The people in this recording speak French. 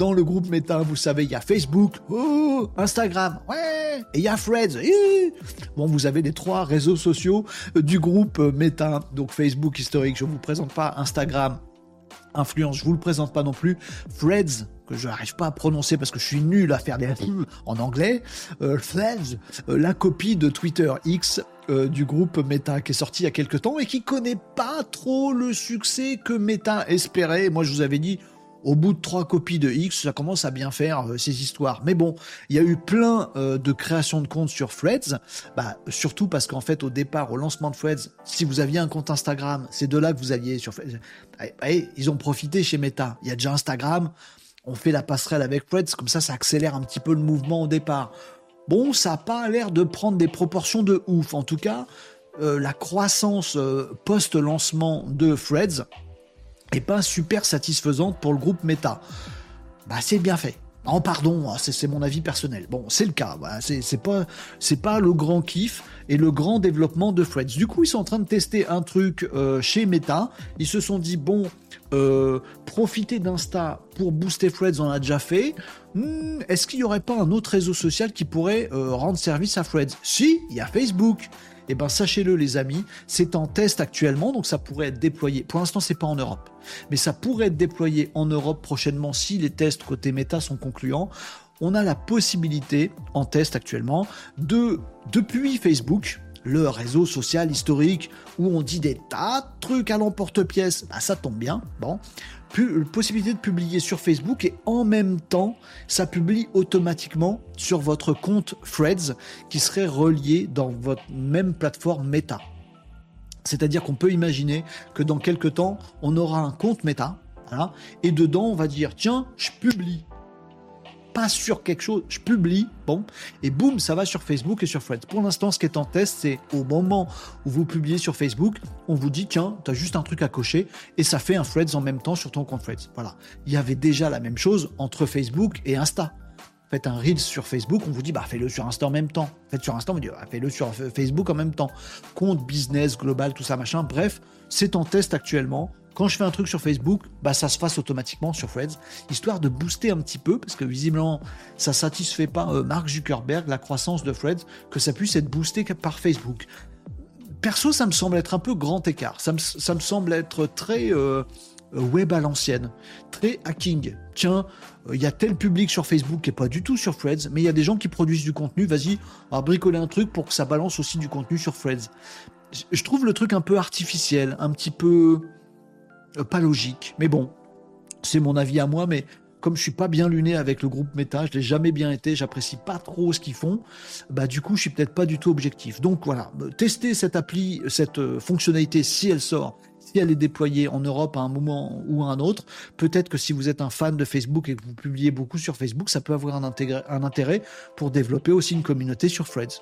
dans le groupe Meta, vous savez, il y a Facebook, oh, Instagram, ouais, et il y a Threads. Bon, vous avez les trois réseaux sociaux du groupe Meta. Donc Facebook historique, je vous présente pas. Instagram, influence, je vous le présente pas non plus. Threads, que je n'arrive pas à prononcer parce que je suis nul à faire des en anglais. Euh, Threads, euh, la copie de Twitter X euh, du groupe Meta qui est sorti il y a quelques temps et qui connaît pas trop le succès que Meta espérait. Moi, je vous avais dit, au bout de trois copies de X, ça commence à bien faire euh, ces histoires. Mais bon, il y a eu plein euh, de créations de comptes sur Threads, bah, surtout parce qu'en fait, au départ, au lancement de Threads, si vous aviez un compte Instagram, c'est de là que vous alliez sur Threads. ils ont profité chez Meta. Il y a déjà Instagram, on fait la passerelle avec Threads, comme ça, ça accélère un petit peu le mouvement au départ. Bon, ça n'a pas l'air de prendre des proportions de ouf. En tout cas, euh, la croissance post-lancement de Threads, et pas super satisfaisante pour le groupe Meta. Bah c'est bien fait. Oh pardon, hein, c'est mon avis personnel. Bon, c'est le cas. c'est pas pas le grand kiff et le grand développement de Threads. Du coup, ils sont en train de tester un truc euh, chez Meta. Ils se sont dit bon, euh, profiter d'Insta pour booster Threads, on a déjà fait. Hmm, est-ce qu'il n'y aurait pas un autre réseau social qui pourrait euh, rendre service à Threads? Si, il y a Facebook eh ben sachez-le les amis, c'est en test actuellement, donc ça pourrait être déployé. Pour l'instant, c'est pas en Europe, mais ça pourrait être déployé en Europe prochainement si les tests côté méta sont concluants. On a la possibilité, en test actuellement, de depuis Facebook, le réseau social historique où on dit des tas de trucs à l'emporte-pièce, bah ça tombe bien. Bon, possibilité de publier sur Facebook et en même temps, ça publie automatiquement sur votre compte Threads qui serait relié dans votre même plateforme Meta. C'est-à-dire qu'on peut imaginer que dans quelques temps, on aura un compte Meta, et dedans, on va dire, tiens, je publie pas sur quelque chose, je publie, bon, et boum, ça va sur Facebook et sur Threads. Pour l'instant, ce qui est en test, c'est au moment où vous publiez sur Facebook, on vous dit, tiens, tu as juste un truc à cocher, et ça fait un Threads en même temps sur ton compte Threads. Voilà. Il y avait déjà la même chose entre Facebook et Insta. Faites un Reels sur Facebook, on vous dit, bah, fais-le sur Insta en même temps. Faites sur Insta, on vous dit, bah, fais-le sur Facebook en même temps. Compte, business, global, tout ça, machin. Bref, c'est en test actuellement quand je fais un truc sur Facebook, bah ça se fasse automatiquement sur Threads, histoire de booster un petit peu, parce que visiblement ça satisfait pas euh, Mark Zuckerberg, la croissance de Threads, que ça puisse être boosté par Facebook. Perso, ça me semble être un peu grand écart. Ça me, semble être très euh, web à l'ancienne, très hacking. Tiens, euh, il y a tel public sur Facebook qui est pas du tout sur Threads, mais il y a des gens qui produisent du contenu. Vas-y, on va bricoler un truc pour que ça balance aussi du contenu sur Threads. Je trouve le truc un peu artificiel, un petit peu euh, pas logique. Mais bon, c'est mon avis à moi, mais comme je suis pas bien luné avec le groupe Meta, je l'ai jamais bien été, j'apprécie pas trop ce qu'ils font, bah du coup je suis peut-être pas du tout objectif. Donc voilà, euh, testez cette appli, cette euh, fonctionnalité si elle sort, si elle est déployée en Europe à un moment ou à un autre. Peut-être que si vous êtes un fan de Facebook et que vous publiez beaucoup sur Facebook, ça peut avoir un, un intérêt pour développer aussi une communauté sur Threads.